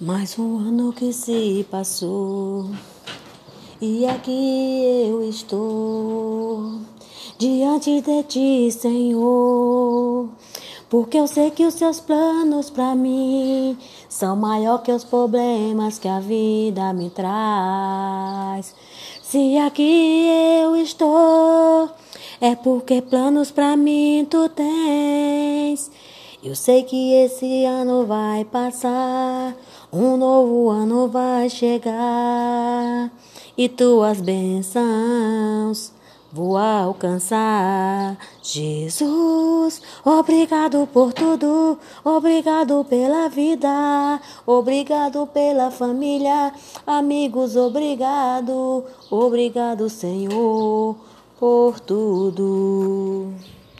Mais um ano que se passou e aqui eu estou diante de ti, Senhor. Porque eu sei que os seus planos para mim são maior que os problemas que a vida me traz. Se aqui eu estou, é porque planos para mim tu tens. Eu sei que esse ano vai passar, um novo ano vai chegar e tuas bênçãos vou alcançar. Jesus, obrigado por tudo, obrigado pela vida, obrigado pela família, amigos, obrigado, obrigado, Senhor, por tudo.